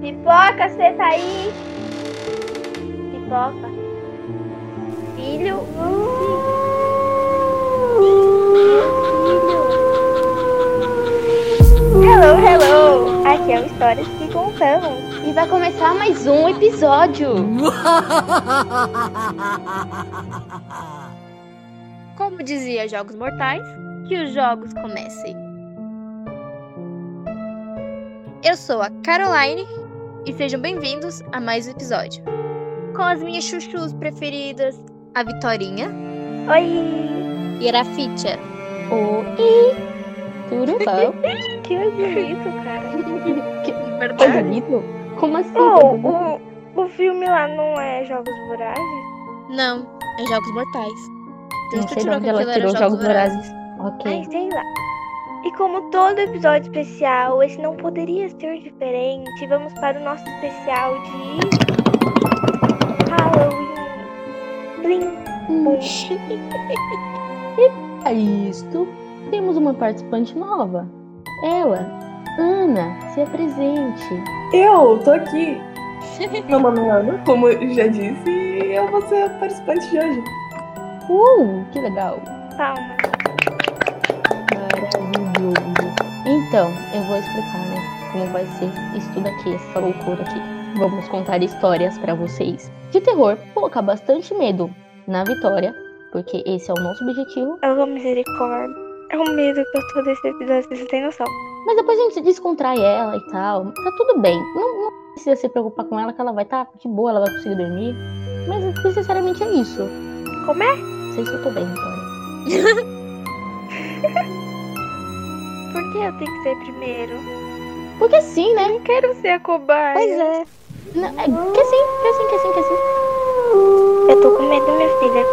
Pipoca, você tá aí? Pipoca. Filho. Hello, hello! Aqui é o Histórias que Contamos. E vai começar mais um episódio. Como dizia Jogos Mortais, que os jogos comecem. Eu sou a Caroline e sejam bem-vindos a mais um episódio. Com as minhas chuchus preferidas, a Vitorinha Oi! e a Rafitia. Oi, tudo bom? Que bonito, cara. Que Coisa verdade. bonito? Como assim? Oh, bonito? o, o filme lá não é Jogos Vorazes? Não, é Jogos Mortais. Não sei de onde ela tirou Jogos Vorazes. Ai, Ok. sei lá. E como todo episódio especial, esse não poderia ser diferente, vamos para o nosso especial de Halloween. Blim. Bum. A isto, temos uma participante nova. Ela, Ana, se apresente. Eu tô aqui. Meu nome é Ana, como eu já disse, e eu vou ser a participante de hoje. Uh, que legal. Palma. Maravilhoso. Então, eu vou explicar, né? Como vai ser isso tudo aqui, essa loucura aqui. Vamos contar histórias pra vocês de terror, colocar bastante medo na vitória, porque esse é o nosso objetivo. Eu misericórdia. É o medo que eu tô desse episódio, vocês têm noção. Mas depois a gente descontrai ela e tal. Tá tudo bem. Não, não precisa se preocupar com ela, que ela vai estar de boa, ela vai conseguir dormir. Mas necessariamente é isso. Como é? Não sei se eu tô bem, Vitória. Por que eu tenho que ser primeiro? Porque sim, né? Não quero ser a cobaia. Pois é. Não, é que sim, que sim, que sim, que sim. Eu tô com medo, minha filha.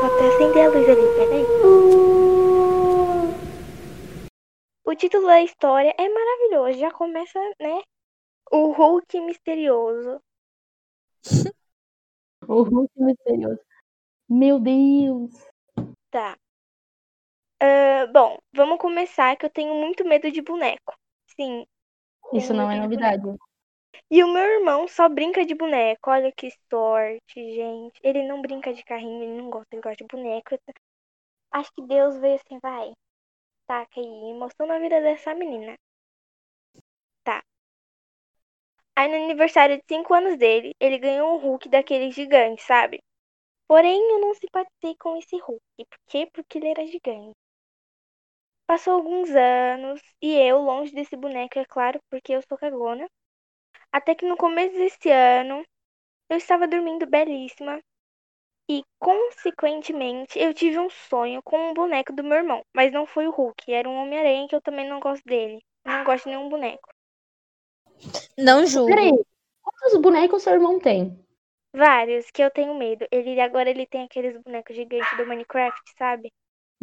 Vou até acender a luz ali, peraí. O título da história é maravilhoso. Já começa, né? O Hulk misterioso. O Hulk misterioso. Meu Deus. Tá. Ah, bom, vamos começar que eu tenho muito medo de boneco. Sim. Isso não é novidade. E o meu irmão só brinca de boneco. Olha que sorte, gente. Ele não brinca de carrinho, ele não gosta, ele gosta de boneco. Acho que Deus veio assim, vai. Taca aí, emoção na vida dessa menina. Tá. Aí no aniversário de 5 anos dele, ele ganhou um Hulk daquele gigante, sabe? Porém, eu não simpatizei com esse Hulk. Por quê? Porque ele era gigante. Passou alguns anos e eu, longe desse boneco, é claro, porque eu sou cagona. Até que no começo desse ano, eu estava dormindo belíssima e, consequentemente, eu tive um sonho com um boneco do meu irmão. Mas não foi o Hulk, era um Homem-Aranha que eu também não gosto dele. Eu não gosto de nenhum boneco. Não julgo. Peraí. Quantos bonecos seu irmão tem? Vários que eu tenho medo. Ele agora ele tem aqueles bonecos gigantes do Minecraft, sabe?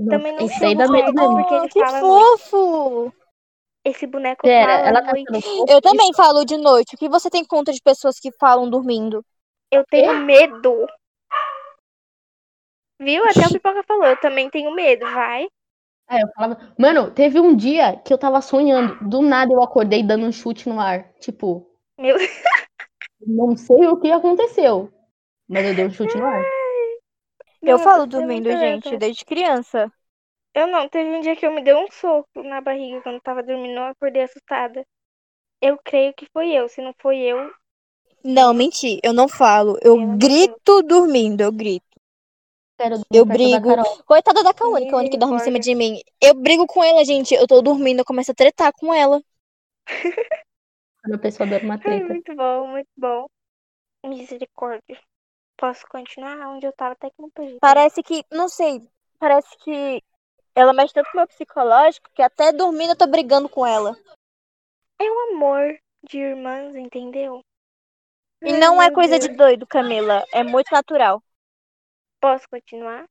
Também não medo certo, mesmo. porque ele que fala muito. fofo! Esse boneco Pera, fala ela tá muito. fofa? Eu também falo de noite. O que você tem contra de pessoas que falam dormindo? Eu tenho medo. Viu? Até o Pipoca falou, eu também tenho medo, vai. É, eu falava. Mano, teve um dia que eu tava sonhando. Do nada eu acordei dando um chute no ar. Tipo, Meu não sei o que aconteceu. Mas eu dei um chute no ar. Eu Nossa, falo é dormindo, gente, desde criança. Eu não, teve um dia que eu me dei um soco na barriga quando eu tava dormindo, eu acordei assustada. Eu creio que foi eu, se não foi eu, Não, menti, eu não falo. Eu Deus. grito dormindo, eu grito. Eu da brigo. Carol. Coitada da Kawane, Kawane que dorme em cima de mim. Eu brigo com ela, gente. Eu tô dormindo, eu começo a tretar com ela. Quando a pessoa dorme uma Ai, treta. muito bom, muito bom. Misericórdia. Posso continuar onde eu tava até que não perdi. Parece que, não sei, parece que ela mexe tanto com o meu psicológico que até dormindo eu tô brigando com ela. É um amor de irmãs, entendeu? E não é coisa Deus. de doido, Camila. É muito natural. Posso continuar?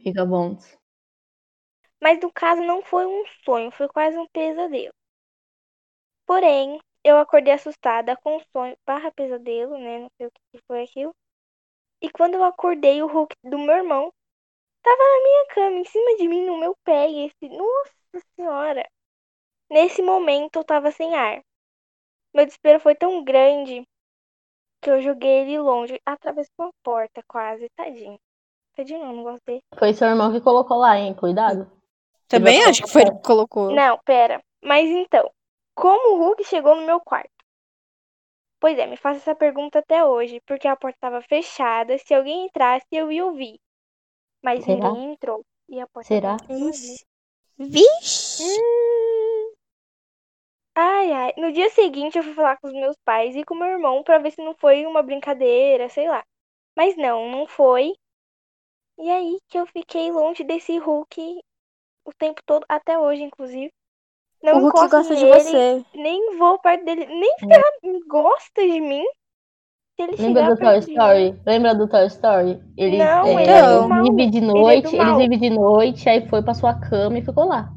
Fica bom. Mas no caso não foi um sonho, foi quase um pesadelo. Porém, eu acordei assustada com o sonho barra pesadelo, né? Não sei o que foi aquilo. E quando eu acordei, o Hulk do meu irmão tava na minha cama, em cima de mim, no meu pé. E esse. Nossa senhora! Nesse momento eu tava sem ar. Meu desespero foi tão grande que eu joguei ele longe. Atravessou a porta quase, tadinho. Tadinho não, não gosto dele. Foi seu irmão que colocou lá, hein? Cuidado. Também acho que foi ele que colocou. Não, pera. Mas então, como o Hulk chegou no meu quarto? Pois é, me faço essa pergunta até hoje, porque a porta estava fechada. Se alguém entrasse, eu ia ouvir. Mas Será? ninguém entrou. E a porta Será? Vixe! Ai, ai. No dia seguinte, eu fui falar com os meus pais e com meu irmão pra ver se não foi uma brincadeira, sei lá. Mas não, não foi. E aí que eu fiquei longe desse Hulk o tempo todo, até hoje, inclusive. Não o Hulk gosta de você. nem vou perto dele, nem ferrar, gosta de mim. Se ele Lembra do Toy de mim- Story? Lembra do Toy Story? Eles, Não, é, ele é mal. vivem de Ele é noite, eles mal. vivem de noite, aí foi pra sua cama e ficou lá.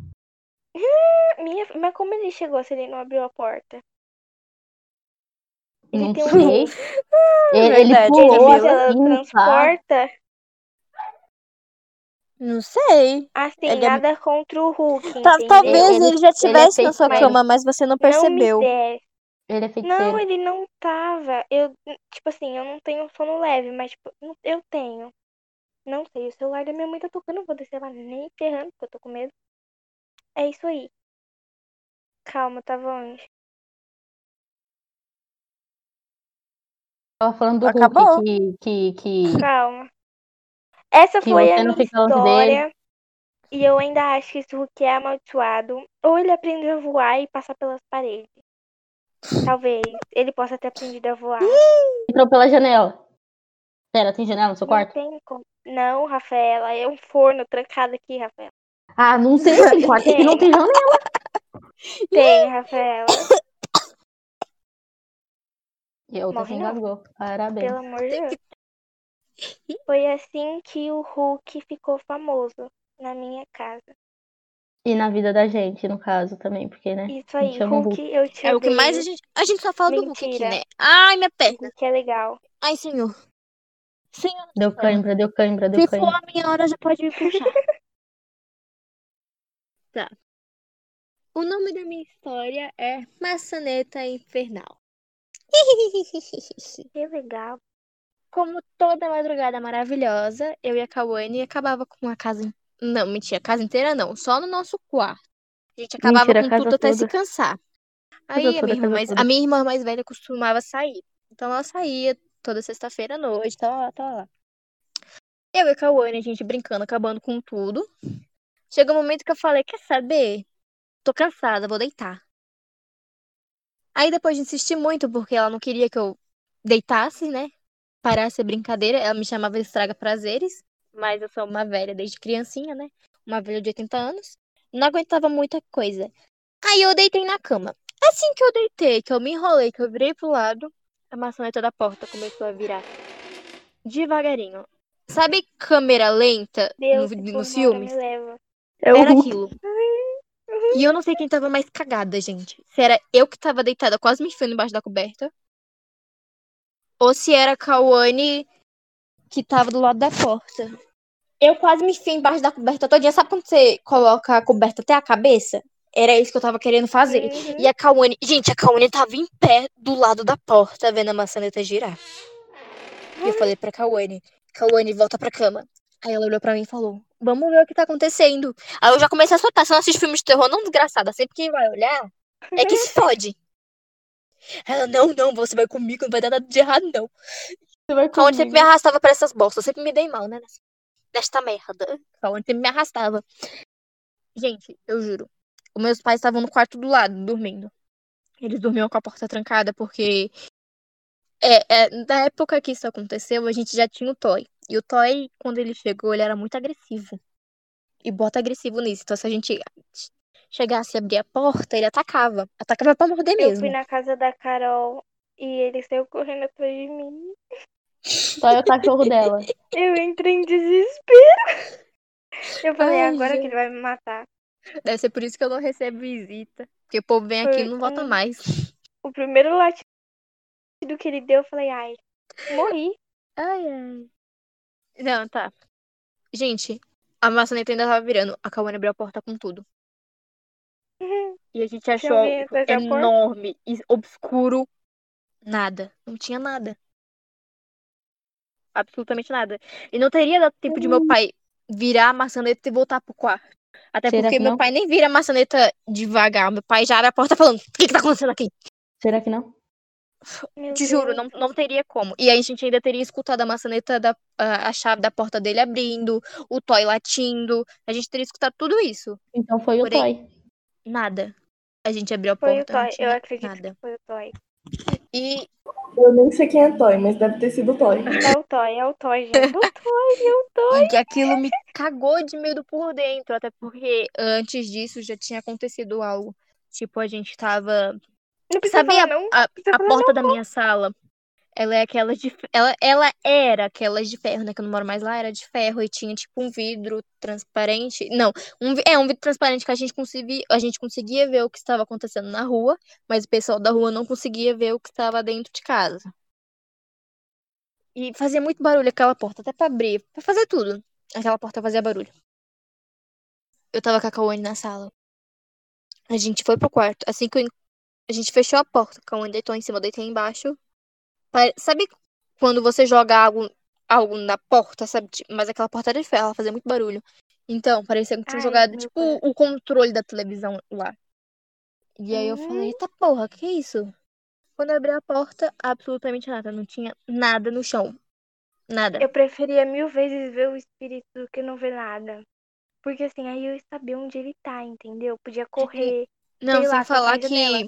Minha, mas como ele chegou se ele não abriu a porta? Ele Não tem um sei. Ele, ele pulou. Ele assim, transporta. Não sei. Assim, Ele é- nada contra o Hulk, entendeu? talvez Ele- ele, já ele é na sua cama, mas você não Não percebeu. me der. Ele é Não, feiticeiro. ele não tava. Eu, tipo assim, eu não tenho sono leve, mas tipo, não- eu tenho. Não sei, o celular da minha mãe tá tocando, eu vou descer lá nem ferrando, porque eu tô com medo. É isso aí. Calma, tava onde? Tava falando do Acabou. Hulk que, que, que Calma. Essa foi a minha história. E eu ainda acho que esse Hulk é amaldiçoado. Ou ele aprendeu a voar e passar pelas paredes. Talvez. Ele possa ter aprendido a voar. entrou pela janela. Pera, tem janela no seu Não quarto? tem como. Não, Rafaela. É um forno trancado aqui, Rafaela. Ah, não sei, tem quarto que não tem janela. Tem, Rafaela. E a outra Morre se não. engasgou. Parabéns. Pelo amor de Deus. Foi assim que o Hulk ficou famoso na minha casa. E na vida da gente, no caso, também, porque, né? Isso aí, o Hulk, eu te É o que mais a gente. A gente só fala do Hulk aqui, Mentira. né? Ai, minha perna. Hulk é legal. Ai, senhor. Senhor. Deu cãibra, deu cãibra, deu Se for cãibra. a minha hora, já pode me puxar. tá. O nome da minha história é Maçaneta Infernal. Que legal. Como toda madrugada maravilhosa, eu e a Kawane acabava com a casa. Não, mentira, a casa inteira não, só no nosso quarto. A gente acabava Mentira, com tudo até se cansar. Aí a minha, irmã mais, toda. a minha irmã mais velha costumava sair. Então ela saía toda sexta-feira à noite, tava lá, tava lá. Eu e a Kawane, a gente brincando, acabando com tudo. Chega um momento que eu falei, quer saber? Tô cansada, vou deitar. Aí depois de insistir muito, porque ela não queria que eu deitasse, né? Parasse a brincadeira, ela me chamava de estraga prazeres, mas eu sou uma velha desde criancinha, né? Uma velha de 80 anos. Não aguentava muita coisa. Aí eu deitei na cama. Assim que eu deitei, que eu me enrolei, que eu virei pro lado, a maçaneta da porta começou a virar devagarinho. Sabe câmera lenta Deus, no, nos filmes? me leva. É Era aquilo. E eu não sei quem tava mais cagada, gente. Se era eu que tava deitada quase me enfiando embaixo da coberta. Ou se era a Kawane que tava do lado da porta. Eu quase me enfiei embaixo da coberta todinha. Sabe quando você coloca a coberta até a cabeça? Era isso que eu tava querendo fazer. Uhum. E a Kawane... Gente, a Kawane tava em pé do lado da porta, vendo a maçaneta girar. E eu falei pra Kawane, Kawane, volta pra cama. Aí ela olhou pra mim e falou, vamos ver o que tá acontecendo. Aí eu já comecei a soltar. Você não assiste filmes de terror, não, desgraçada. Sempre quem vai olhar é que se fode. Ela, não, não, você vai comigo, não vai dar nada de errado, não. Você vai Kawane sempre me comigo. arrastava pra essas bolsas. Eu sempre me dei mal, né? Nesta merda. Kawane sempre me arrastava. Gente, eu juro. Os meus pais estavam no quarto do lado, dormindo. Eles dormiam com a porta trancada porque. É, é, na época que isso aconteceu, a gente já tinha o Toy. E o Toy, quando ele chegou, ele era muito agressivo. E bota agressivo nisso. Então, se a gente chegasse a abrir a porta, ele atacava. Atacava pra morder Eu mesmo. fui na casa da Carol e ele saiu correndo atrás de mim. Só é o cachorro dela. Eu entrei em desespero. Eu falei, Ai, agora que gente. ele vai me matar. Deve ser por isso que eu não recebo visita. Porque o povo vem aqui e não volta mais. O primeiro latido que ele deu, eu falei, ai, morri. Ai, ai. Não, tá. Gente, a maçaneta ainda tava virando. A Kawane abriu a porta com tudo. E a gente achou enorme e obscuro. Nada. Não tinha nada. Absolutamente nada. E não teria dado tempo de meu pai virar a maçaneta e voltar pro quarto. Até Será porque que meu não? pai nem vira a maçaneta devagar. Meu pai já abre a porta falando: O que, que tá acontecendo aqui? Será que não? Meu Te juro, Deus. não, não teria como. E aí a gente ainda teria escutado a maçaneta da a, a chave da porta dele abrindo, o toy latindo. A gente teria escutado tudo isso. Então foi o Porém, Toy. Nada. A gente abriu a Foi o porta, não Toy. tinha Eu acredito nada. que foi o Toy. E Eu nem sei quem é Toy, mas deve ter sido Toy. É o Toy, é o Toy, gente. É o Toy, é o Toy. E que aquilo me cagou de medo por dentro, até porque antes disso já tinha acontecido algo. Tipo, a gente tava. Não precisa Sabia falar, não. a, a falar, porta da minha sala? Ela é aquelas de. Ela, ela era aquelas de ferro, né? Que eu não moro mais lá, era de ferro e tinha tipo um vidro transparente. Não, um, é um vidro transparente que a gente conseguia, a gente conseguia ver o que estava acontecendo na rua, mas o pessoal da rua não conseguia ver o que estava dentro de casa. E fazia muito barulho aquela porta, até pra abrir, pra fazer tudo. Aquela porta fazia barulho. Eu tava com a Cauane na sala. A gente foi pro quarto. Assim que eu a gente fechou a porta, a Cauane deitou em cima, eu deitei embaixo. Sabe quando você joga algo, algo na porta, sabe? Tipo, Mas aquela porta era de ferro, ela fazia muito barulho. Então, parecia que tinha Ai, jogado, tipo, pai. o controle da televisão lá. E aí eu falei, eita porra, que isso? Quando eu abri a porta, absolutamente nada. Não tinha nada no chão. Nada. Eu preferia mil vezes ver o espírito do que não ver nada. Porque assim, aí eu ia saber onde ele tá, entendeu? Podia correr. Não, sem lá, falar a janela.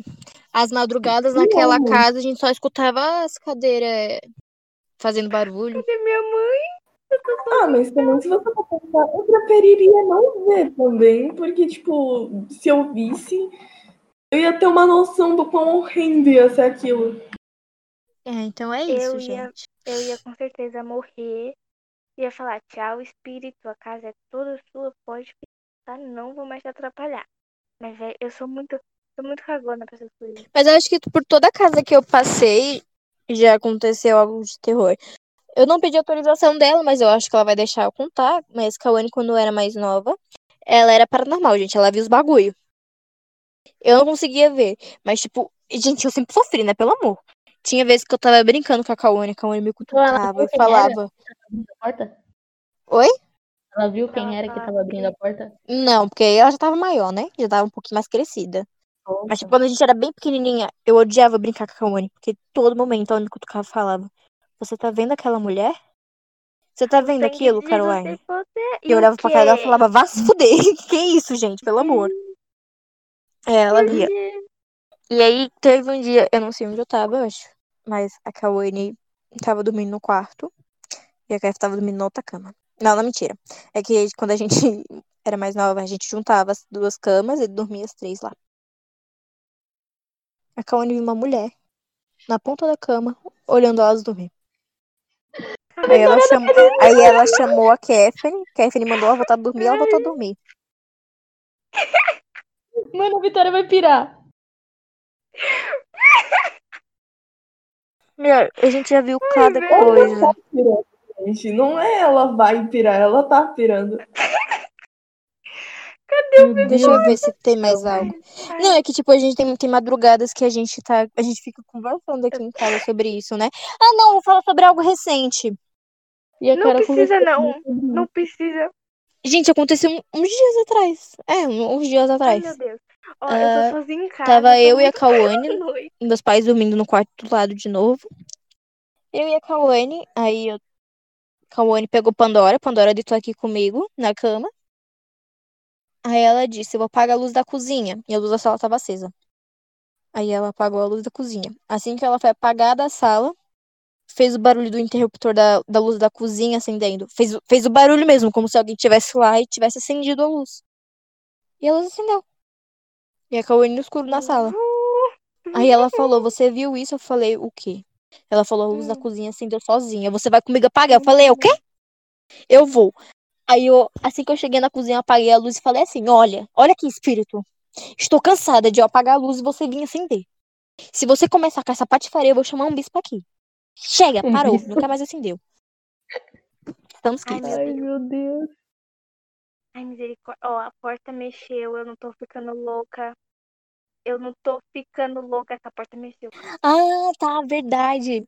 As madrugadas naquela Não. casa a gente só escutava as cadeiras fazendo barulho. Cadê minha mãe? Ah, mas também, se você for pensar, eu preferiria não ver também, porque, tipo, se eu visse, eu ia ter uma noção do quão horrendo ia ser aquilo. É, então é isso, Eu ia- gente. Eu ia com certeza morrer. Ia falar, tchau, espírito, a casa é toda sua, pode ficar, não vou mais te atrapalhar. Mas, velho, eu sou muito, sou muito cagona pra essas coisas. Mas eu acho que por toda a casa que eu passei já aconteceu algo de terror. Eu não pedi autorização dela, mas eu acho que ela vai deixar eu contar. Mas Kawane, quando era mais nova, ela era paranormal, gente. Ela via os bagulho. Eu não conseguia ver. Mas, tipo, gente, eu sempre sofri, né? Pelo amor. Tinha vezes que eu tava brincando com a Kawane, a Kawane me ela cutucava viu e quem era? falava. Abrindo a porta? Oi? Ela viu quem era que tava abrindo a porta? Não, porque ela já tava maior, né? Já tava um pouquinho mais crescida. Mas, Nossa. tipo, quando a gente era bem pequenininha, eu odiava brincar com a Kawane, porque todo momento ela me cutucava e falava: Você tá vendo aquela mulher? Você tá vendo aquilo, Caroline? E eu olhava pra cara dela e falava: Vá se fuder. que isso, gente? Pelo amor. É, ela via. E aí teve um dia, eu não sei onde eu tava, eu acho. Mas a Kawane tava dormindo no quarto. E a Kef tava dormindo na outra cama. Não, não, mentira. É que quando a gente era mais nova, a gente juntava as duas camas e dormia as três lá. A Kawane viu uma mulher na ponta da cama, olhando elas dormir. Aí ela, chamou, aí ela chamou a Kefren, Kefren mandou ela voltar a dormir, ela voltou a dormir. Mano, a Vitória vai pirar. Meu, a gente já viu cada velho. coisa. Pirando, gente. Não é ela vai pirar, ela tá pirando. Meu Deixa eu ver se tem mais algo. Não, é que tipo, a gente tem, tem madrugadas que a gente tá. A gente fica conversando aqui em casa sobre isso, né? Ah, não, vou falar sobre algo recente. E a Não cara precisa, não. Não precisa. Gente, aconteceu uns dias atrás. É, uns dias Ai, atrás. meu Deus. Ó, Ah, eu tô sozinha em casa. Tava tô eu e a noite. meus pais dormindo no quarto do lado de novo. Eu e a Kawane, aí eu. Kawane pegou Pandora, Pandora deitou aqui comigo na cama. Aí ela disse: Eu vou apagar a luz da cozinha. E a luz da sala tava acesa. Aí ela apagou a luz da cozinha. Assim que ela foi apagar da sala, fez o barulho do interruptor da, da luz da cozinha acendendo. Fez, fez o barulho mesmo, como se alguém estivesse lá e tivesse acendido a luz. E a luz acendeu. E a Kawane no escuro na sala. Aí ela falou, você viu isso? Eu falei, o quê? Ela falou, a luz da cozinha acendeu sozinha. Você vai comigo apagar? Eu falei, é o quê? Eu vou. Aí eu, assim que eu cheguei na cozinha, eu apaguei a luz e falei assim, olha, olha aqui, espírito. Estou cansada de eu apagar a luz e você vir acender. Se você começar com essa patifaria, eu vou chamar um bispo aqui. Chega, parou. Nunca mais acendeu. Estamos Ai, quites. meu Ai, Deus. meu Deus. Ai, misericórdia. Ó, a porta mexeu, eu não tô ficando louca. Eu não tô ficando louca, essa porta mexeu. Ah, tá, verdade.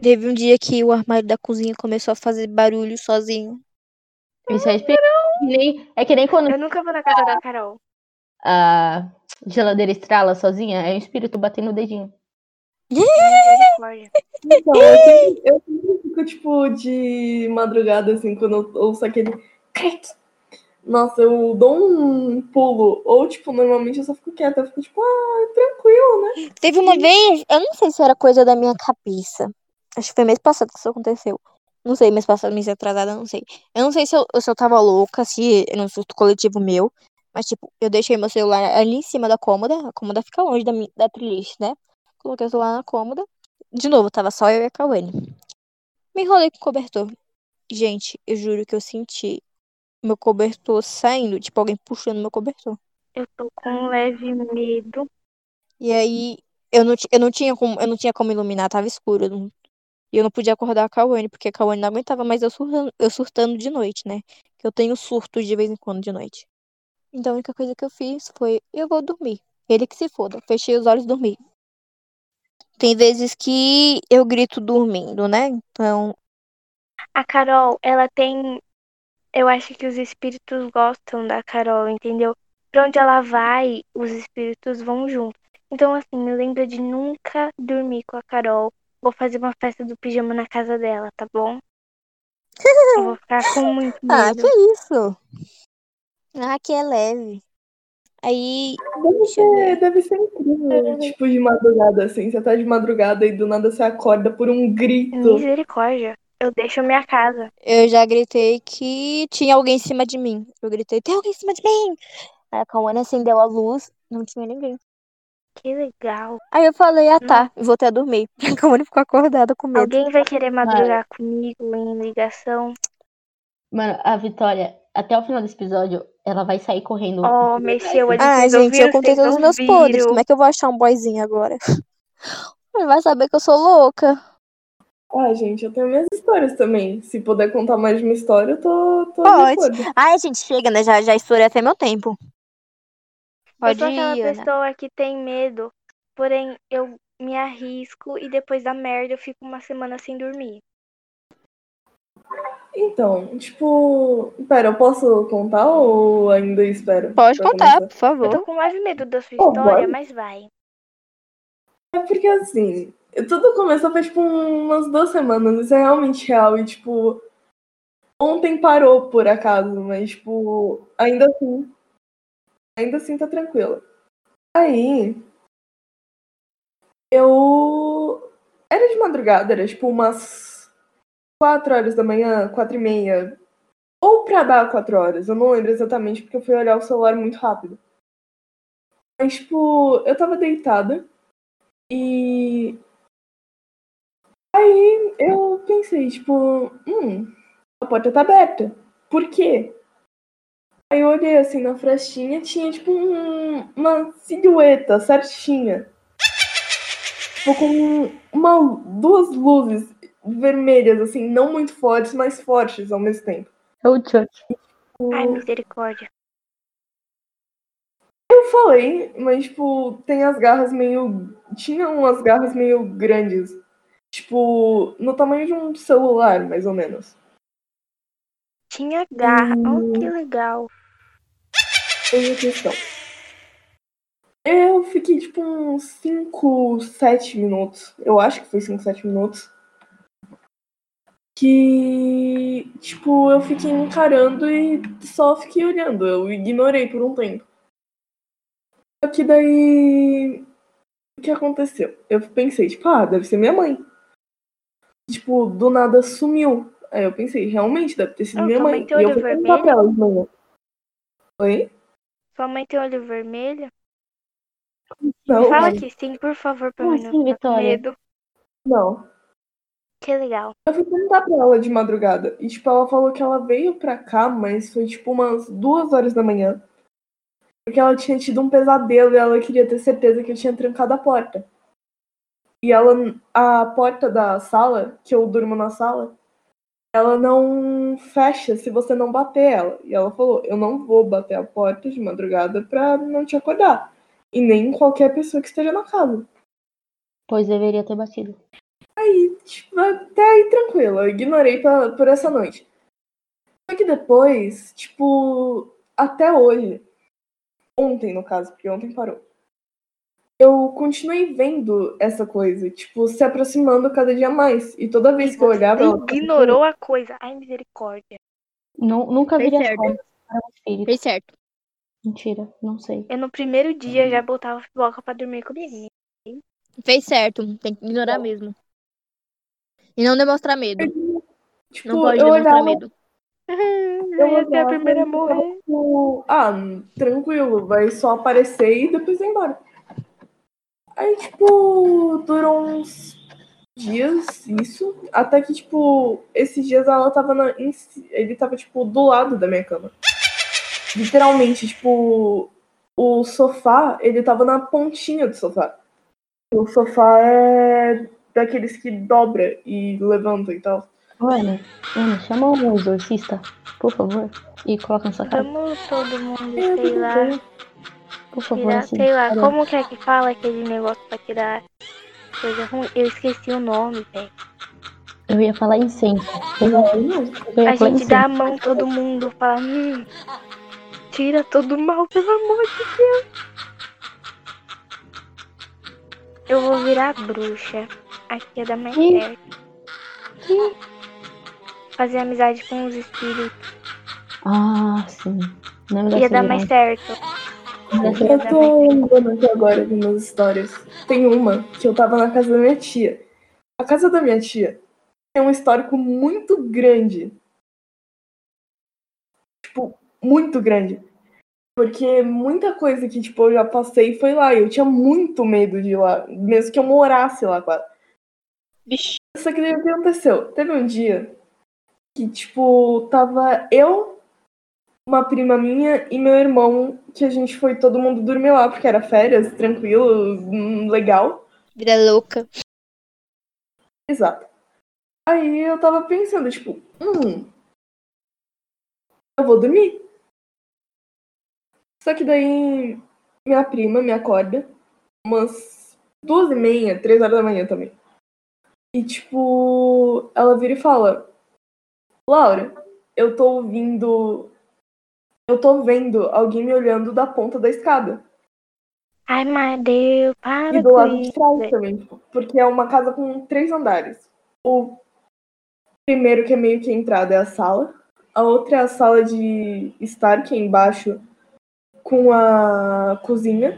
Teve um dia que o armário da cozinha começou a fazer barulho sozinho. Isso é nem- É que nem quando Eu nunca vou na casa da Carol. a geladeira estrala sozinha, é o espírito batendo o dedinho. Então, eu sempre, eu sempre fico, tipo, de madrugada, assim, quando eu ouço aquele. Nossa, eu dou um pulo. Ou, tipo, normalmente eu só fico quieta. Eu fico, tipo, ah, tranquilo, né? Teve uma vez, eu não sei se era coisa da minha cabeça. Acho que foi mês passado que isso aconteceu. Não sei, mês passado, mês atrasado, eu não sei. Eu não sei se eu, se eu tava louca, se era um surto coletivo meu. Mas, tipo, eu deixei meu celular ali em cima da cômoda. A cômoda fica longe da, mi- da trilha, né? Coloquei o celular na cômoda. De novo, tava só eu e a Cauane. Me enrolei com o cobertor. Gente, eu juro que eu senti meu cobertor saindo, tipo, alguém puxando meu cobertor. Eu tô com um leve medo. E aí, eu não, eu não tinha como, eu não tinha como iluminar, tava escuro. eu não- E eu não podia acordar a Cauane, porque a Cauane não aguentava mais eu surtando, eu surtando de noite, né? Que eu tenho surtos de vez em quando de noite. Então a única coisa que eu fiz foi, eu vou dormir. Ele que se foda. Fechei os olhos e dormi. Tem vezes que eu grito dormindo, né? Então, A Carol, ela tem. Eu acho que os espíritos gostam da Carol, entendeu? Pra onde ela vai, os espíritos vão junto. Então, assim, me lembra de nunca dormir com a Carol. Vou fazer uma festa do pijama na casa dela, tá bom? Eu vou ficar com muito ah, medo. que isso? Ah, que é leve. Aí, Deve ser, deve ser incrível, tipo, de madrugada, assim. Você tá de madrugada e do nada você acorda por um grito. Misericórdia. Eu deixo minha casa. Eu já gritei que tinha alguém em cima de mim. Eu gritei, tem alguém em cima de mim! Aí a Cauane acendeu a luz, não tinha ninguém. Que legal. Aí eu falei, ah tá, e voltei a dormir. A Cauane ficou acordada com medo. Alguém vai querer madrugar comigo em ligação? Mano, a Vitória, até o final desse episódio, ela vai sair correndo. Oh, mexeu ali. Ah, gente, ouviram? eu contei todos os meus ouviram? podres. Como é que eu vou achar um boyzinho agora? Ele vai saber que eu sou louca. Ah, gente, eu tenho minhas histórias também. Se puder contar mais de uma história, eu tô, tô Pode. Ai, gente, chega, né? Já, já estourei até meu tempo. Eu Pode sou aquela ir, Ana. pessoa que tem medo, porém eu me arrisco e depois da merda eu fico uma semana sem dormir. Então, tipo. Pera, eu posso contar ou ainda espero? Pode contar, começar? por favor. Eu tô com leve medo da sua Oh, história, bora. mas vai. É porque assim, tudo começou faz tipo umas duas semanas, isso é realmente real. E tipo, ontem parou por acaso, mas tipo, ainda assim. Ainda assim tá tranquila. Aí. Eu. Era de madrugada, era tipo umas 4 horas da manhã, quatro e meia. Ou pra dar 4 horas, eu não lembro exatamente, porque eu fui olhar o celular muito rápido. Mas, tipo, eu tava deitada. E aí eu pensei, tipo, hum, a porta tá aberta. Por quê? Aí eu olhei assim na frestinha, tinha tipo um- uma silhueta certinha. Tipo, com uma, duas luzes vermelhas, assim, não muito fortes, mas fortes ao mesmo tempo. É o Chuck. Ai, misericórdia. Eu falei, mas, tipo, tem as garras meio. Tinha umas garras meio grandes. Tipo, no tamanho de um celular, mais ou menos. Tinha garra. Hum. Oh, que legal. Eu fiquei, tipo, uns 5, 7 minutos. Eu acho que foi 5, 7 minutos. Que, tipo, eu fiquei encarando e só fiquei olhando. Eu ignorei por um tempo. Só que daí. O que aconteceu? Eu pensei, tipo, ah, deve ser minha mãe. Tipo, do nada sumiu. Aí eu pensei, realmente, deve ter sido Oh, minha mãe E eu fui vermelho? pra ela de manhã. Oi? Sua mãe tem olho vermelho? Não, Fala olha. que sim, por favor, pra Como mim não assim, Vitória? medo. não. Que legal. Eu fui perguntar pra ela de madrugada. E, tipo, ela falou que ela veio pra cá, mas foi, tipo, umas duas horas da manhã. Porque ela tinha tido um pesadelo e ela queria ter certeza que eu tinha trancado a porta. E ela, a porta da sala, que eu durmo na sala, ela não não fecha se você não bater ela. E ela falou: Eu não vou bater a porta de madrugada pra não te acordar. E nem qualquer pessoa que esteja na casa. Pois deveria ter batido. Aí, tipo, até aí tranquilo, eu ignorei pra, por essa noite. Só que depois, tipo, até hoje, ontem no caso, porque ontem parou, eu continuei vendo essa coisa, tipo, se aproximando cada dia mais. E toda vez que eu olhava. ela- ignorou a coisa. Ai, misericórdia. Nu- nunca Fez vi as certo. coisas para o espírito. Fez certo. Mentira, não sei. Eu no primeiro dia já botava pipoca pra dormir comigo. Fez certo. Tem que ignorar mesmo. E não demonstrar medo. Tipo, Não pode demonstrar olhava, medo. Eu ia ser a primeira a e morrer. tipo, ah, tranquilo, vai só aparecer e depois vai embora. Aí, tipo, durou uns dias isso. Até que, tipo, esses dias ela tava na. ele tava, tipo, do lado da minha cama. Literalmente, tipo, o sofá, ele tava na pontinha do sofá. O sofá é daqueles que dobra e levanta e tal. Ana, Ana, chama um exorcista, por favor, e coloca na sua casa. Vamos todo mundo, É, sei lá. Por favor, tirar, assim. sei lá, como que é que fala aquele negócio pra tirar coisa ruim? Eu esqueci o nome, velho. Eu ia falar incenso. Eu ia, A gente dá a incenso. mão todo mundo, fala, hum, tira todo o mal, pelo amor de Deus. Eu vou virar bruxa. Aqui é dar mais Ih. certo. Fazer amizade com os espíritos. Ah, sim. Não Ia dar mais certo. Eu tô lembrando aqui agora de umas histórias. Tem uma que eu tava na casa da minha tia. A casa da minha tia tem um histórico muito grande. Tipo, muito grande. Porque muita coisa que, tipo, eu já passei foi lá. Eu tinha muito medo de ir lá. Mesmo que eu morasse lá quase. Só que daí o que aconteceu? Teve um dia que, tipo, tava eu, uma prima minha e meu irmão, que a gente foi todo mundo dormir lá, porque era férias, tranquilo, hum, legal. Vida louca. Exato. Aí eu tava pensando, tipo, hum. Eu vou dormir. Só que daí minha prima me acorda umas duas e meia, três horas da manhã também. E tipo, ela vira e fala, Laura, eu tô ouvindo. Eu tô vendo alguém me olhando da ponta da escada. Ai, meu Deus, para E do lado de trás também, tipo, porque é uma casa com três andares. O primeiro, que é meio que a entrada, é a sala. A outra é a sala de estar, que é embaixo, com a cozinha.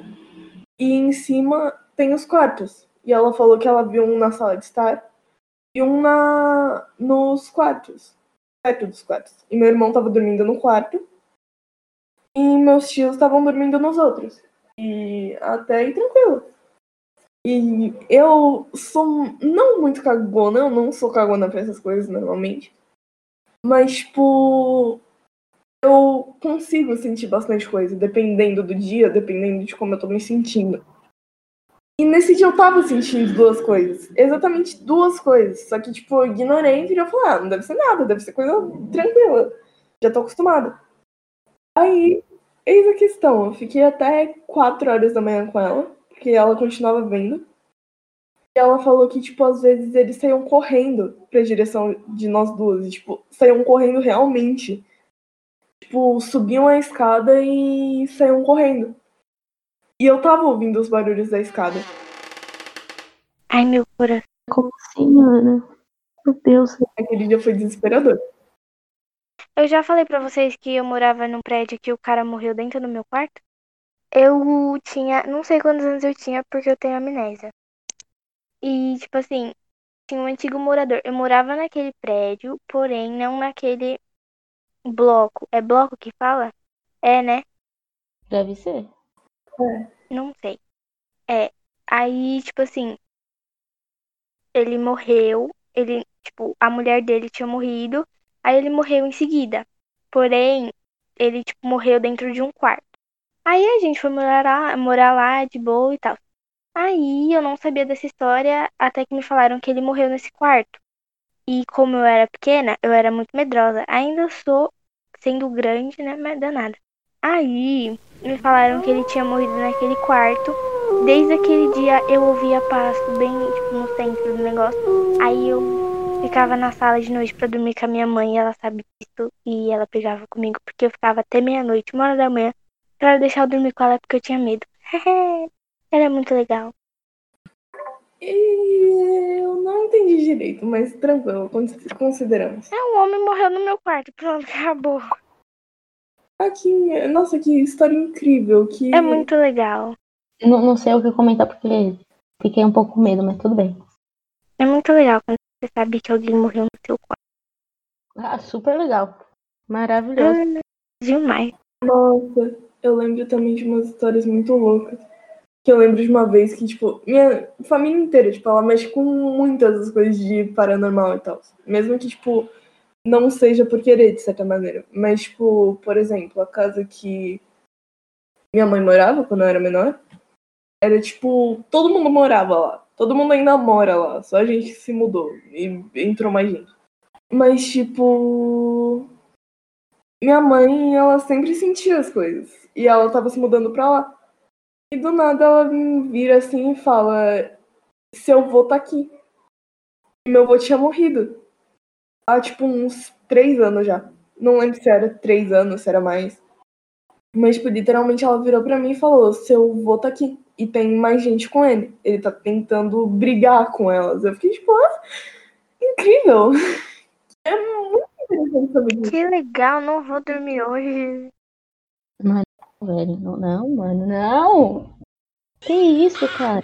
E em cima tem os quartos. E ela falou que ela viu um na sala de estar e um na nos quartos. Perto dos quartos. E meu irmão tava dormindo no quarto. E meus tios estavam dormindo nos outros. E até aí tranquilo. E eu sou não muito cagona, eu não sou cagona pra essas coisas normalmente. Mas, tipo, eu consigo sentir bastante coisa, dependendo do dia, dependendo de como eu tô me sentindo. E nesse dia eu tava sentindo duas coisas. Exatamente duas coisas. Só que, tipo, eu ignorei e já falei, ah, não deve ser nada, deve ser coisa tranquila. Já tô acostumada. Aí, eis a questão. Eu fiquei até 4 horas da manhã com ela, porque ela continuava vendo. E ela falou que, tipo, às vezes eles saíam correndo pra direção de nós duas. E, tipo, saíam correndo realmente. Tipo, subiam a escada e saíam correndo. E eu tava ouvindo os barulhos da escada. Ai, meu coração. Como assim, Ana? Meu Deus. Aquele dia foi desesperador. Eu já falei pra vocês que eu morava num prédio que o cara morreu dentro do meu quarto. Eu tinha, não sei quantos anos eu tinha porque eu tenho amnésia. E, tipo assim, tinha um antigo morador. Eu morava naquele prédio, porém não naquele bloco. É bloco que fala? É, né? Deve ser. Não sei. É. Aí, tipo assim, ele morreu. Ele, tipo, a mulher dele tinha morrido. Aí ele morreu em seguida. Porém, ele, tipo, morreu dentro de um quarto. Aí a gente foi morar lá, morar lá de boa e tal. Aí eu não sabia dessa história até que me falaram que ele morreu nesse quarto. E como eu era pequena, eu era muito medrosa. Ainda sou sendo grande, né? Mas danada. Aí me falaram que ele tinha morrido naquele quarto. Desde aquele dia eu ouvia passo bem tipo, no centro do negócio. Aí eu ficava na sala de noite pra dormir com a minha mãe, ela sabe disso. E ela pegava comigo porque eu ficava até meia-noite, uma hora da manhã, pra ela deixar eu dormir com ela porque eu tinha medo. ela é muito legal. E eu não entendi direito, mas tranquilo, con- consideramos. É, um homem morreu no meu quarto. Pronto, acabou. Aqui, nossa, que história incrível. Que É muito legal. Não, não sei o que comentar porque fiquei um pouco com medo, mas tudo bem. É muito legal quando você sabe que alguém morreu no seu quarto. Ah, super legal. Maravilhoso. Ah, Demais. Nossa, eu lembro também de umas histórias muito loucas. Que eu lembro de uma vez que, tipo, minha família inteira, tipo, ela mexe com muitas das coisas de paranormal e tal. Mesmo que, tipo, não seja por querer, de certa maneira. Mas, tipo, por exemplo, a casa que minha mãe morava quando eu era menor, era tipo, todo mundo morava lá. Todo mundo ainda mora lá. Só a gente se mudou e entrou mais gente. Mas, tipo. Minha mãe, ela sempre sentia as coisas. E ela tava se mudando pra lá. E do nada ela vira assim e fala: Seu avô tá aqui. Meu avô tinha morrido. Há tipo uns três anos já. Não lembro se era três anos, se era mais. Mas, tipo, literalmente ela virou pra mim e falou: Seu avô tá aqui. E tem mais gente com ele. Ele tá tentando brigar com elas. Eu fiquei tipo, ah, incrível. É muito interessante saber disso. Que legal, não vou dormir hoje. Velho, não, não, mano, não. Que isso, cara?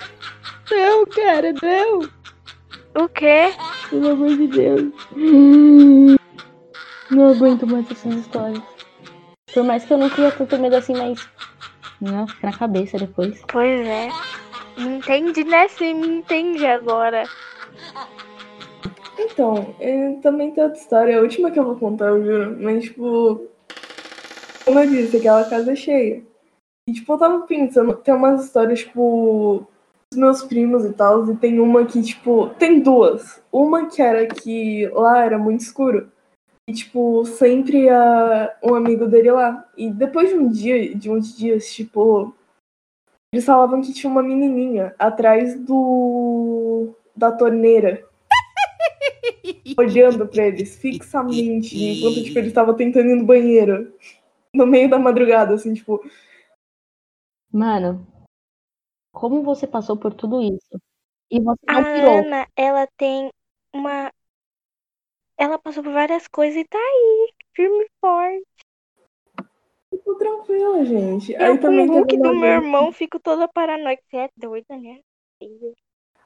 Não, cara, não. O quê? Pelo amor de Deus. Não aguento mais essas histórias. Por mais que eu não queria tanto medo assim, mas. Não, fica na cabeça depois. Pois é. Me entende, né? Você me entende agora. Então, é, também tem outra história, a última que eu vou contar, eu juro. Mas, tipo, como eu disse, aquela casa é cheia. E, tipo, eu tava pensando, tem umas histórias, tipo, dos meus primos e tal, e tem uma que, tipo, tem duas. Uma que era que lá era muito escuro. E, tipo, sempre ia um amigo dele lá. E depois de um dia, de uns dias, tipo, eles falavam que tinha uma menininha atrás do da torneira olhando pra eles fixamente, enquanto tipo, ele estava tentando ir no banheiro. No meio da madrugada, assim, tipo. Mano, como você passou por tudo isso? E você não A pirou? Ana, ela tem uma. Ela passou por várias coisas e tá aí, firme e forte. Fico tranquila, gente. Eu Aí com também, o uma do meu irmão fico toda paranoica. Você é doida, né?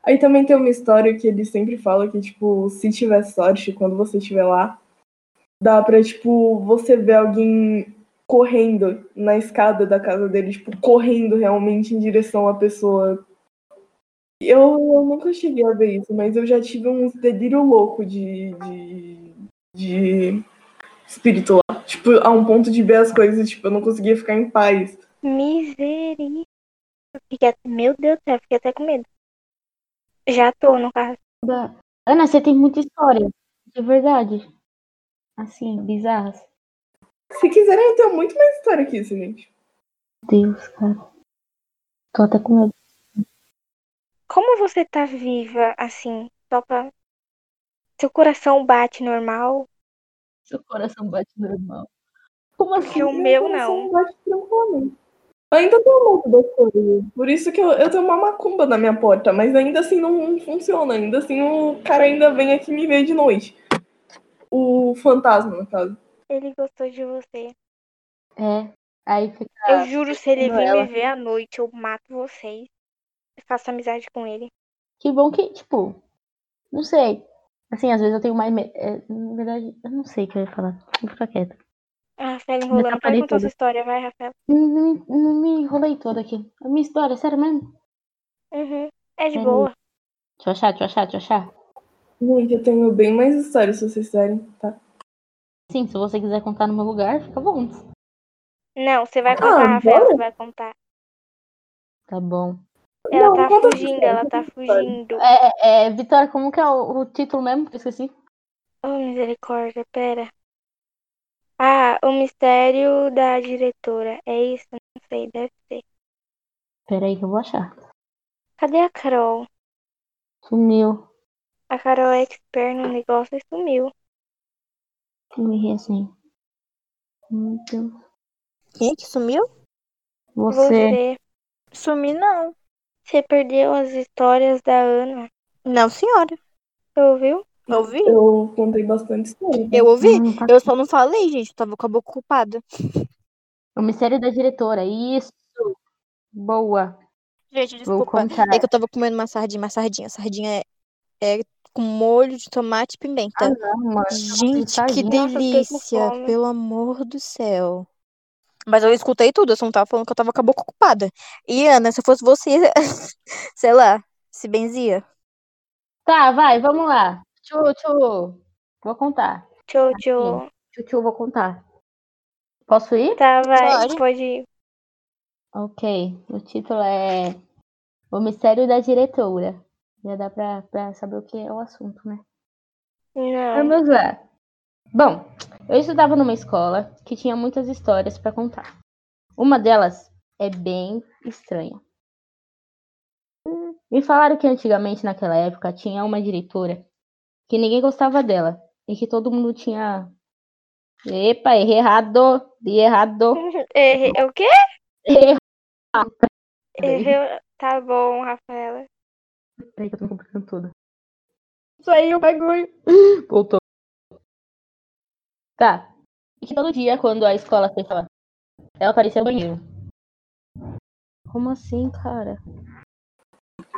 Aí também tem uma história que ele sempre fala que, tipo, se tiver sorte, quando você estiver lá, dá pra, tipo, você ver alguém correndo na escada da casa dele, tipo, correndo realmente em direção à pessoa. Eu, eu nunca cheguei a ver isso, mas eu já tive uns delírio louco de, de, de espírito lá. Tipo, a um ponto de ver as coisas, tipo, eu não conseguia ficar em paz. Misericórdia. Meu Deus do céu, fiquei até com medo. Já tô no carro. Da- Ana, você tem muita história. De verdade. Assim, bizarras. Se quiserem, eu tenho muito mais história que isso, gente. Deus, cara. Tô até com medo. Como você tá viva assim? Só pra. Seu coração bate normal? Seu coração bate normal. Como assim? Porque o meu não. Bate tranquilamente. Ainda tenho medo das coisas. Por isso que eu, eu tenho uma macumba na minha porta, mas ainda assim não funciona. Ainda assim o cara ainda vem aqui me ver de noite. O fantasma, no caso. Ele gostou de você. É. Aí fica. Eu juro, se ele vir me ver à noite, eu mato vocês. Eu faço amizade com ele. Que bom que, tipo. Não sei. Assim, às vezes eu tenho mais medo. É, na verdade, eu não sei o que eu ia falar. Vou ficar quieta. Ah, Rafael enrolando. Pode atrapalhei contar sua história, vai, Rafael. Não, não me- não me enrolei toda aqui. A minha história, sério mesmo? Uhum. É de É. boa. Deixa eu achar, deixa eu achar, deixa eu achar. Gente, eu tenho bem mais histórias se vocês quiserem, tá? Sim, se você quiser contar no meu lugar, fica bom. Não, você vai contar, Ah, Rafael, você vai contar. Tá bom. Ela Não, tá fugindo, ela tá fugindo. É, é, Vitória, como que é o, o título mesmo? que eu Esqueci. Oh, misericórdia, pera. Ah, o mistério da diretora. É isso? Não sei, deve ser. Pera aí que eu vou achar. Cadê a Carol? Sumiu. A Carol é expert no negócio e sumiu. Errei assim. Então, Quem é que sumiu? você. Você. Sumi não. Você perdeu as histórias da Ana. Não, senhora. Você ouviu? Ouvi? Eu contei bastante história. Eu ouvi. Hum, tá Eu só não falei, gente. Eu tava com a boca ocupada. O mistério da diretora. Isso. Boa. Gente, desculpa. É que eu tava comendo uma sardinha. Uma sardinha. Sardinha é, é com molho de tomate e pimenta. Ah, não, mano. Gente, que. Nossa, eu com delícia. fome. Pelo amor do céu. Mas eu escutei tudo, eu só não tava falando que eu tava com a boca ocupada. E, Ana, se fosse você, sei lá, se benzia. Tá, vai, vamos lá. Tchu, tchu. Vou contar. Tchau, tchau. Tchu, tchu, vou contar. Posso ir? Tá, vai. Pode. Pode ir. Ok. O título é O Mistério da Diretora. Já dá pra, pra saber o que é o assunto, né? Não. Vamos lá. Bom, eu estudava numa escola que tinha muitas histórias para contar. Uma delas é bem estranha. Me falaram que antigamente, naquela época, tinha uma diretora que ninguém gostava dela e que todo mundo tinha. Epa, errei errado, de errado, Errei. É O quê? errei. Errei. Tá bom, Rafaela. Peraí que eu tô me complicando tudo. Isso aí, o bagulho. Voltou. Tá. E que todo dia, quando a escola fechava, ela aparecia no banheiro. Como assim, cara?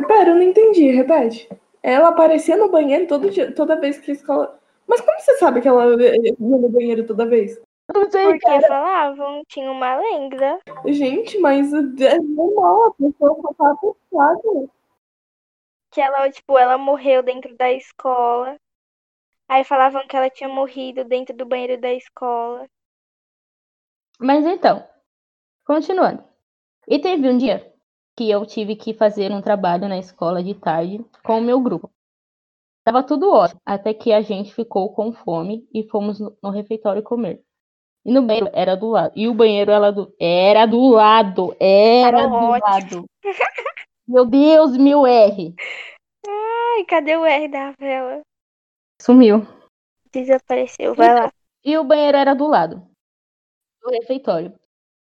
Pera, eu não entendi, repete. Ela aparecia no banheiro todo dia, toda vez que a escola. Mas como você sabe que ela ia no banheiro toda vez? Eu não sei, Porque cara. falavam, tinha uma lenda. Gente, mas é normal, a pessoa só tá afetada. Que ela, tipo, ela morreu dentro da escola. Aí falavam que ela tinha morrido dentro do banheiro da escola. Mas então, continuando. E teve um dia que eu tive que fazer um trabalho na escola de tarde com o meu grupo. Tava tudo ótimo, até que a gente ficou com fome e fomos no, no refeitório comer. E no banheiro era do lado. E o banheiro era do, era do lado. Era Tava do ótimo. lado. Meu Deus, mil R. Ai, cadê o R da Rafaela? Sumiu. Desapareceu. Vai lá. E o banheiro era do lado do refeitório.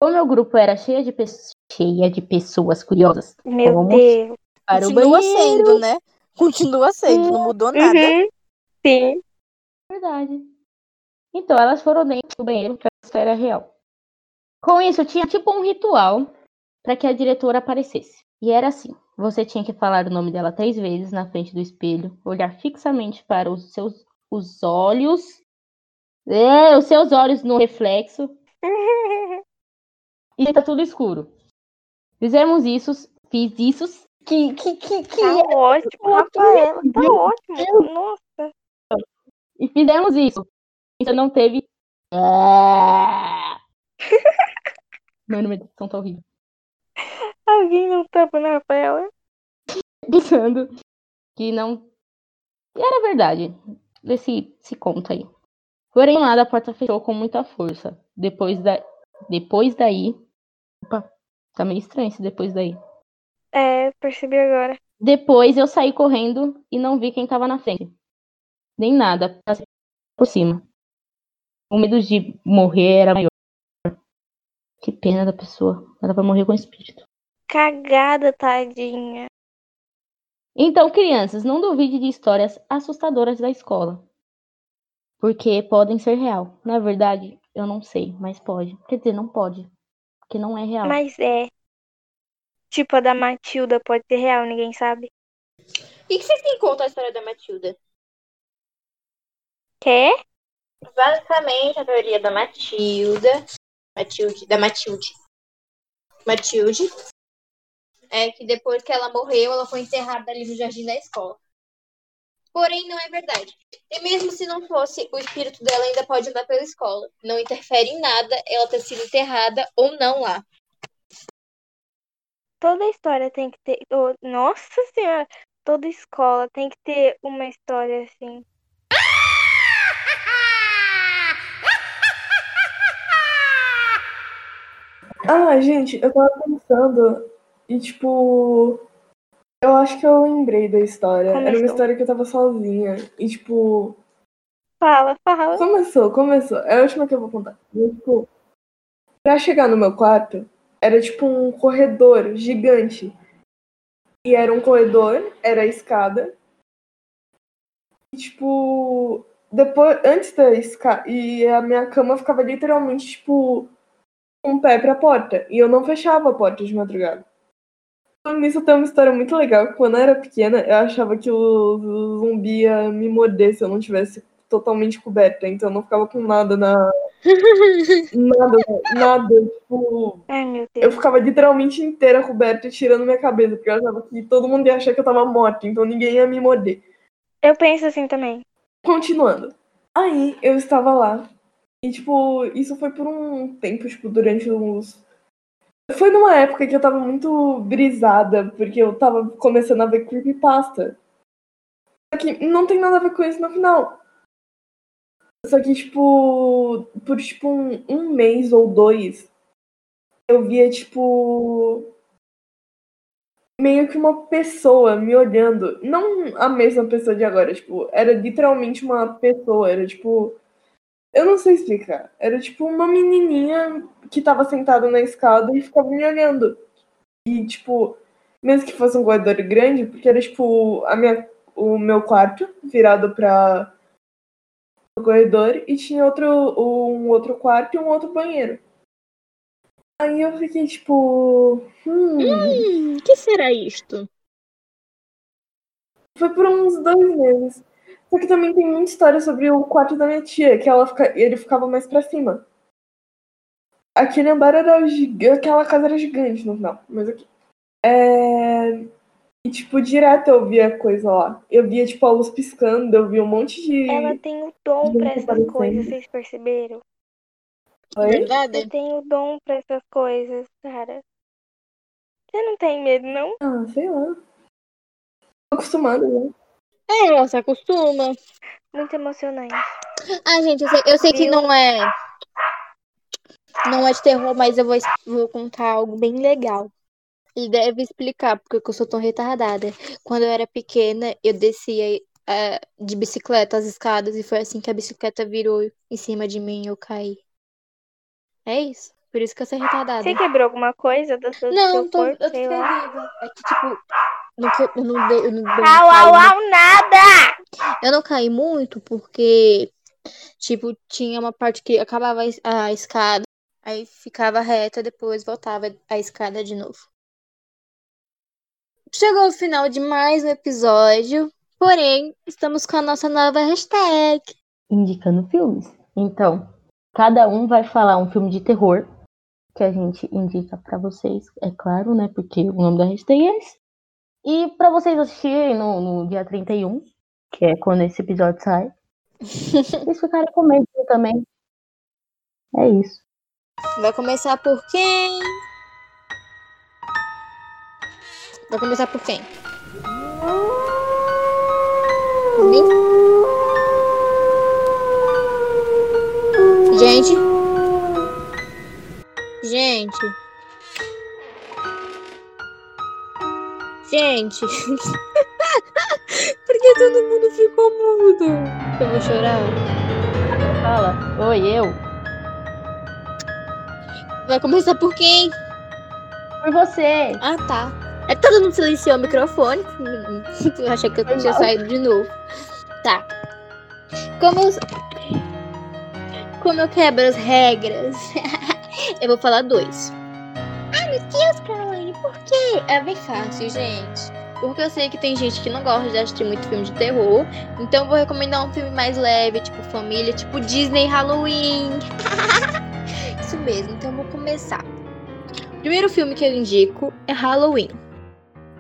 Como meu grupo era cheia de, pe- cheia de pessoas curiosas Meu Vamos Deus. para o Continua banheiro, sendo, né? Continua sendo, não mudou nada. Uhum. Sim. verdade. Então, elas foram dentro do banheiro para a história real. Com isso, tinha tipo um ritual para que a diretora aparecesse. E era assim: você tinha que falar o nome dela três vezes na frente do espelho, olhar fixamente para os seus os olhos, é, os seus olhos no reflexo e tá tudo escuro. Fizemos isso, fiz isso. Que, que, que, que Tá ótimo, Rafaela. Tá ótimo. Nossa. E fizemos isso. Isso não teve. Ah! Mano, minha dicção tá horrível. Alguém não tapa na Rafaela? Pensando que não. E era verdade. Desse se conta aí. Porém, lá a porta fechou com muita força. Depois da. Depois daí. Opa, tá meio estranho esse depois daí. É, percebi agora. Depois eu saí correndo e não vi quem tava na frente. Nem nada, passei por cima. O medo de morrer era maior. Que pena da pessoa. Ela vai morrer com espírito. Cagada, tadinha. Então, crianças, não duvide de histórias assustadoras da escola. Porque podem ser real. Na verdade, eu não sei, mas pode. Quer dizer, não pode. Porque não é real. Mas é. Tipo a da Matilda, pode ser real, ninguém sabe. E que vocês têm em conta a história da Matilda? Quer? Basicamente, a teoria da Matilda. Matilde, da Matilde. Matilde é que depois que ela morreu, ela foi enterrada ali no jardim da escola. Porém, não é verdade. E mesmo se não fosse, o espírito dela ainda pode andar pela escola. Não interfere em nada ela ter sido enterrada ou não lá. Toda história tem que ter. Oh, nossa Senhora! Toda escola tem que ter uma história assim. Ah, gente, eu tava pensando e, tipo, eu acho que eu lembrei da história. Era uma Começou. história que eu tava sozinha. E, tipo, Fala, fala. começou, começou. É a última que eu vou contar. E, tipo, pra chegar no meu quarto, era tipo um corredor gigante. E era um corredor, era a escada. E, tipo, depois, antes da escada, e a minha cama ficava literalmente, tipo, o pé pra porta. E eu não fechava a porta de madrugada. Então, nisso tem uma história muito legal. Quando eu era pequena, eu achava que o, o zumbi ia me morder se eu não tivesse totalmente coberta. Então eu não ficava com nada na. nada, nada. Tipo, Ai, meu eu ficava literalmente inteira coberta, tirando minha cabeça, porque eu achava que todo mundo ia achar que eu tava morta, então ninguém ia me morder. Eu penso assim também. Continuando. Aí eu estava lá. E, tipo, isso foi por um tempo, tipo, durante uns. Foi numa época que eu tava muito brisada, porque eu tava começando a ver creepypasta. Só que não tem nada a ver com isso no final. Só que, tipo, por tipo um, um mês ou dois, eu via, tipo. Meio que uma pessoa me olhando. Não a mesma pessoa de agora, tipo, era literalmente uma pessoa, era tipo. Eu não sei explicar. Era tipo uma menininha que tava sentada na escada e ficava me olhando. E, tipo, mesmo que fosse um corredor grande, porque era tipo a minha, o meu quarto virado para o corredor e tinha outro, um outro quarto e um outro banheiro. Aí eu fiquei tipo. Hum. Hum, que será isto? Foi por uns dois meses. Só que também tem muita história sobre o quarto da minha tia, que ela fica, ele ficava mais pra cima. Aquele andar era gigante, aquela casa era gigante no final, mas aqui. É... E, tipo, direto eu via coisa lá. Eu via, tipo, a luz piscando, eu via um monte de. Ela tem o dom pra essas coisas, vocês perceberam? Oi? Verdade? Eu tenho o dom pra essas coisas, cara. Você não tem medo, não? Ah, sei lá. Tô acostumada, né? É, ela se acostuma. Muito emocionante. Ah, gente, eu sei, eu sei que não é. Não é de terror, mas eu vou, vou contar algo bem legal. E deve explicar porque que eu sou tão retardada. Quando eu era pequena, eu descia eh, de bicicleta as escadas e foi assim que a bicicleta virou em cima de mim e eu caí. É isso. Por isso que eu sou retardada. Você quebrou alguma coisa do seu, do Não, seu eu tô, corpo? eu tô sei lá? ferida. É que, tipo, não, eu não dei, eu não dei, Au, caí au, muito. au, nada! Eu não caí muito porque, tipo, tinha uma parte que acabava a es- a escada, aí ficava reta, depois voltava a escada de novo. Chegou o final de mais um episódio, porém, estamos com a nossa nova hashtag. indicando filmes. Então, cada um vai falar um filme de terror que a gente indica pra vocês, é claro, né? Porque o nome da hashtag é esse. E pra vocês assistirem no, no dia 31, que é quando esse episódio sai. Vocês ficarem com medo também. É isso. Vai começar por quem? Vai começar por quem? Gente. Gente. Gente. Por que todo mundo ficou mudo? Eu vou chorar. Fala, oi, eu. Vai começar por quem? Por você. Ah, tá. É todo mundo silenciou o microfone. Eu achei que eu tinha saído de novo. Tá. Como eu. Como eu quebro as regras, eu vou falar dois. Ai, meu Deus, Caroline, É bem fácil, gente. Porque eu sei que tem gente que não gosta de assistir muito filme de terror. Então vou recomendar um filme mais leve, tipo família, tipo Disney Halloween. Isso mesmo, então vou começar. O primeiro filme que eu indico é Halloween.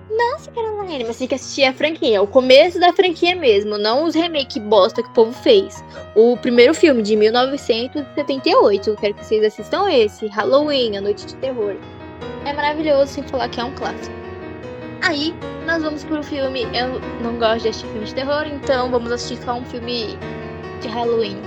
Nossa, Caroline, mas tem que assistir a franquia, o começo da franquia mesmo, não os remake bosta que o povo fez. O primeiro filme de 1978, eu quero que vocês assistam esse, Halloween, A Noite de Terror. É maravilhoso, sem falar que é um clássico. Aí, nós vamos pro filme, eu não gosto de assistir filme de terror, então vamos assistir só um filme de Halloween.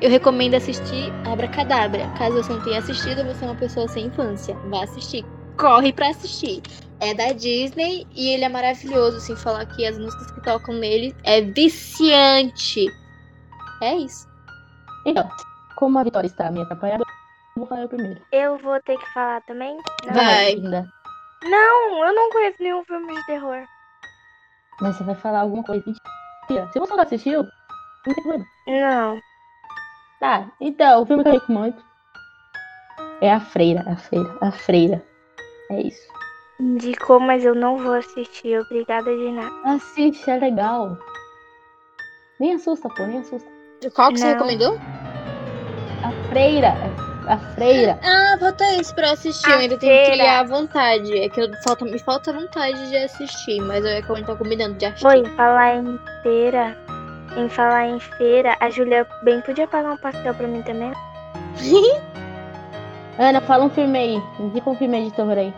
eu recomendo assistir Abracadabra. Caso você não tenha assistido, você é uma pessoa sem infância. Vá assistir. Corre pra assistir. É da Disney e ele é maravilhoso, sem falar que as músicas que tocam nele é viciante. É isso. Então, como a Vitória está me atrapalhando, vou falar eu primeiro. Eu vou ter que falar também? Não. Vai. Linda. Não, eu não conheço nenhum filme de terror. Mas você vai falar alguma coisa. Mentira. Se você não assistiu, não tem problema. Não. Tá, então, o filme que eu recomendo é A Freira, A Freira, A Freira. É isso. Indicou, mas eu não vou assistir. Obrigada de nada. Assiste, é legal. Nem assusta, pô, nem assusta. Qual que você Não. recomendou? A Freira, A Freira. Ah, falta isso pra assistir. Eu ainda tenho que criar a vontade. É que eu, falta, me falta vontade de assistir, mas eu é que eu não tô combinando de assistir. Oi, falar em feira. Em falar em feira, a Julia bem podia pagar um pastel pra mim também. Ana, fala um filme aí. Indica um filme aí de terror aí.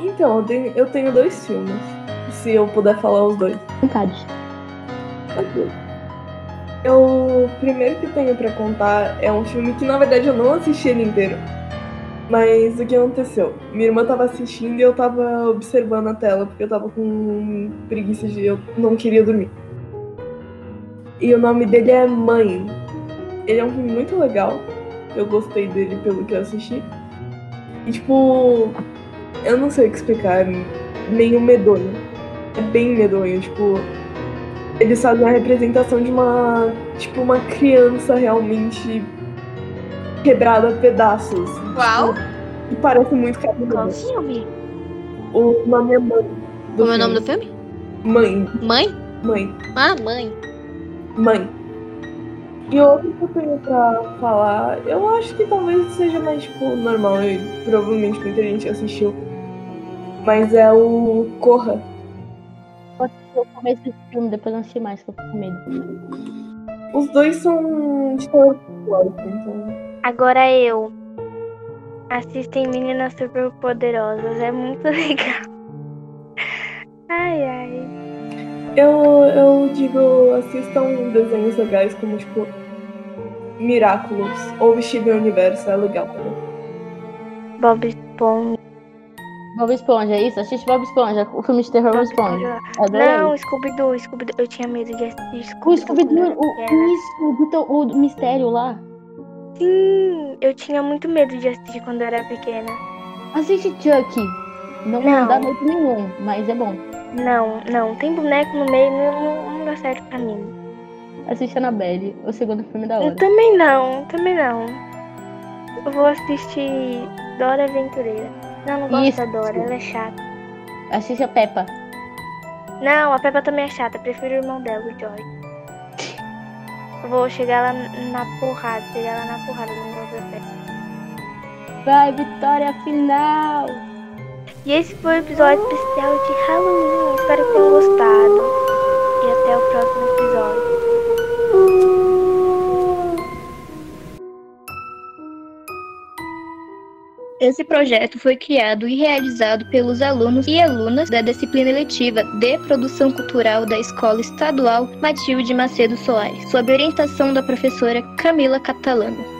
Então, eu tenho, eu tenho dois filmes. Se eu puder falar os dois. Vontade. Ok. Eu, o primeiro que tenho pra contar é um filme que na verdade eu não assisti ele inteiro. Mas o que aconteceu? Minha irmã tava assistindo e eu tava observando a tela porque eu tava com preguiça de eu não queria dormir. E o nome dele é Mãe. Ele é um filme muito legal. Eu gostei dele pelo que eu assisti. E tipo, eu não sei o que explicar, meio medonho. É bem medonho, tipo, eles fazem a representação de uma, tipo, uma criança realmente quebrada a pedaços. Qual? Tipo, e parece muito Qual carinhoso. filme? O nome é Mãe. do Como é o nome do filme? Mãe, Mãe? mãe, Ah, mãe. mãe. E outro que eu tenho pra falar, eu acho que talvez seja mais, tipo, normal e provavelmente muita gente assistiu. Mas é o Corra. Eu o começo desse filme, depois não assisti mais, que eu fico com medo. Os dois são de terror psicológico, então. Agora eu. Assistem Meninas Super Poderosas. É muito legal. Ai, ai. Eu, eu digo, assistam desenhos legais como, tipo, Miraculous ou Steven Universo, é legal também. Bob Esponja. Bob Esponja, é isso? Assiste Bob Esponja, o filme de terror Bob Esponja. Adorei. Não, Scooby-Doo, Scooby-Doo. Eu tinha medo de assistir O Scooby-Doo. Scooby-Doo, eu o, era pequena. isso, do teu- o, do mistério lá. Sim, eu tinha muito medo de assistir quando eu era pequena. Assiste Chuck. Não, Não. dá medo nenhum, mas é bom. Não, não. Tem boneco no meio, não, não, dá certo pra mim. Assiste Annabelle, o segundo filme da Eu hora. também não, também não. Eu vou assistir Dora Aventureira. Não, não gosto Isso. da Dora, ela é chata. Assiste a Peppa. Não, a Peppa também é chata, prefiro o irmão dela, o George. Eu vou chegar lá na porrada, chegar lá na porrada, não gosto da Peppa. Vai, vitória final! E esse foi o episódio especial de Halloween. Espero que tenham gostado. E até o próximo episódio. Esse projeto foi criado e realizado pelos alunos e alunas da disciplina eletiva de Produção Cultural da Escola Estadual Matilde Macedo Soares, sob orientação da professora Camila Catalano.